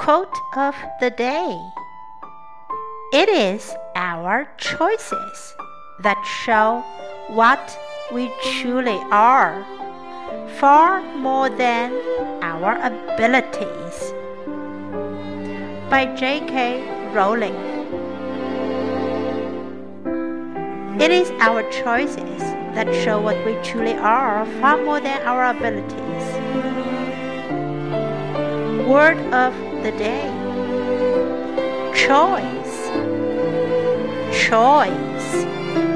Quote of the day It is our choices that show what we truly are, far more than our abilities. By J.K. Rowling. It is our choices that show what we truly are, far more than our abilities. Word of the day. Choice. Choice